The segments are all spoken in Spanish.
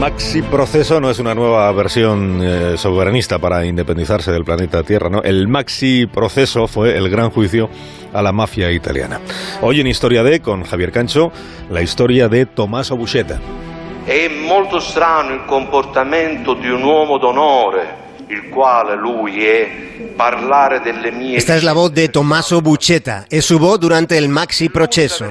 maxi proceso no es una nueva versión eh, soberanista para independizarse del planeta Tierra, ¿no? El maxi proceso fue el gran juicio a la mafia italiana. Hoy en Historia de, con Javier Cancho, la historia de Tommaso Buscetta. È molto strano il comportamento di un uomo d'onore esta es la voz de Tommaso Bucetta. Es su voz durante el maxi proceso.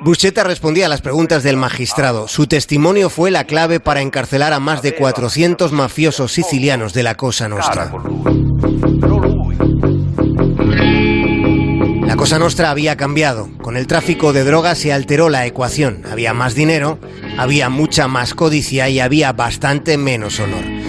Bucetta respondía a las preguntas del magistrado. Su testimonio fue la clave para encarcelar a más de 400 mafiosos sicilianos de la Cosa Nostra. La Cosa Nostra había cambiado. Con el tráfico de drogas se alteró la ecuación. Había más dinero, había mucha más codicia y había bastante menos honor.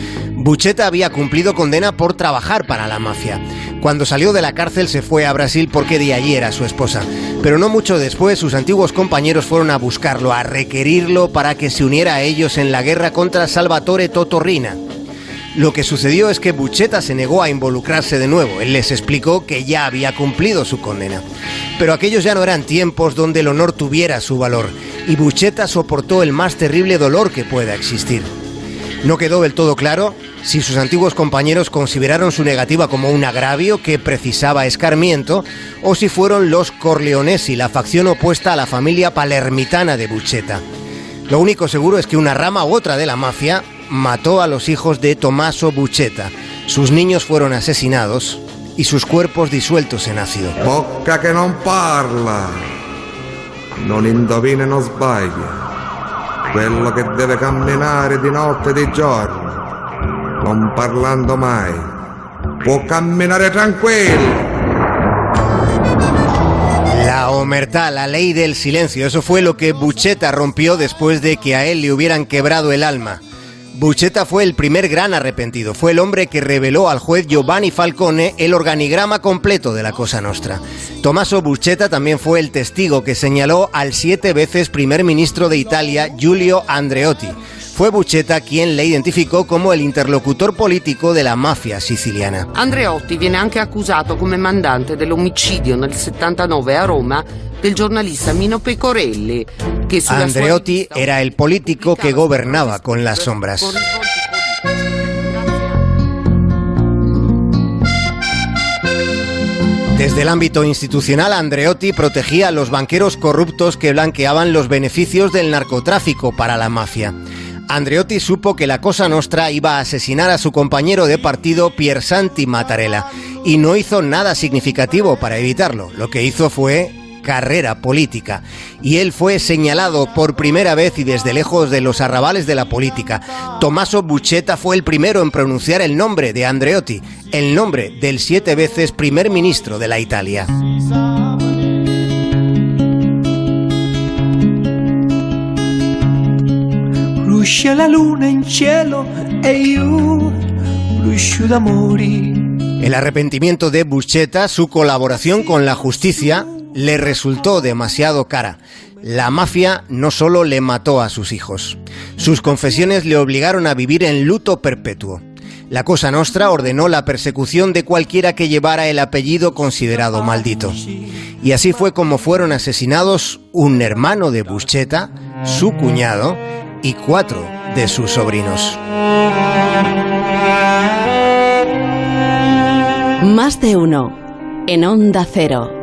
Bucheta había cumplido condena por trabajar para la mafia. Cuando salió de la cárcel se fue a Brasil porque de allí era su esposa. Pero no mucho después sus antiguos compañeros fueron a buscarlo, a requerirlo para que se uniera a ellos en la guerra contra Salvatore Totorrina. Lo que sucedió es que Bucheta se negó a involucrarse de nuevo. Él les explicó que ya había cumplido su condena. Pero aquellos ya no eran tiempos donde el honor tuviera su valor, y Bucheta soportó el más terrible dolor que pueda existir. No quedó del todo claro si sus antiguos compañeros consideraron su negativa como un agravio que precisaba escarmiento o si fueron los Corleonesi, la facción opuesta a la familia palermitana de Bucheta. Lo único seguro es que una rama u otra de la mafia mató a los hijos de Tommaso Bucheta. Sus niños fueron asesinados y sus cuerpos disueltos en ácido. Boca que no parla, non indovina no sbaglia. Quello che deve camminare di notte e di giorno non parlando mai, può camminare tranquillo. La omertá, la ley del silencio, eso fue lo que Bucheta rompió después de que a él le hubieran quebrado el alma. Bucheta fue el primer gran arrepentido, fue el hombre que reveló al juez Giovanni Falcone el organigrama completo de la Cosa Nostra. Tommaso Bucheta también fue el testigo que señaló al siete veces primer ministro de Italia, Giulio Andreotti. Fue Bucheta quien le identificó como el interlocutor político de la mafia siciliana. Andreotti viene anche accusato come mandante dell'omicidio nel 79 a Roma del giornalista Mino Pecorelli. Que Andreotti era el político que gobernaba con las sombras. Desde el ámbito institucional, Andreotti protegía a los banqueros corruptos que blanqueaban los beneficios del narcotráfico para la mafia. Andreotti supo que la Cosa Nostra iba a asesinar a su compañero de partido Piersanti Mattarella y no hizo nada significativo para evitarlo. Lo que hizo fue carrera política y él fue señalado por primera vez y desde lejos de los arrabales de la política. Tommaso Buchetta fue el primero en pronunciar el nombre de Andreotti, el nombre del siete veces primer ministro de la Italia. E El arrepentimiento de Buscetta, su colaboración con la justicia, le resultó demasiado cara. La mafia no solo le mató a sus hijos, sus confesiones le obligaron a vivir en luto perpetuo. La Cosa Nostra ordenó la persecución de cualquiera que llevara el apellido considerado maldito. Y así fue como fueron asesinados un hermano de Buscetta, su cuñado, y cuatro de sus sobrinos. Más de uno en Onda Cero.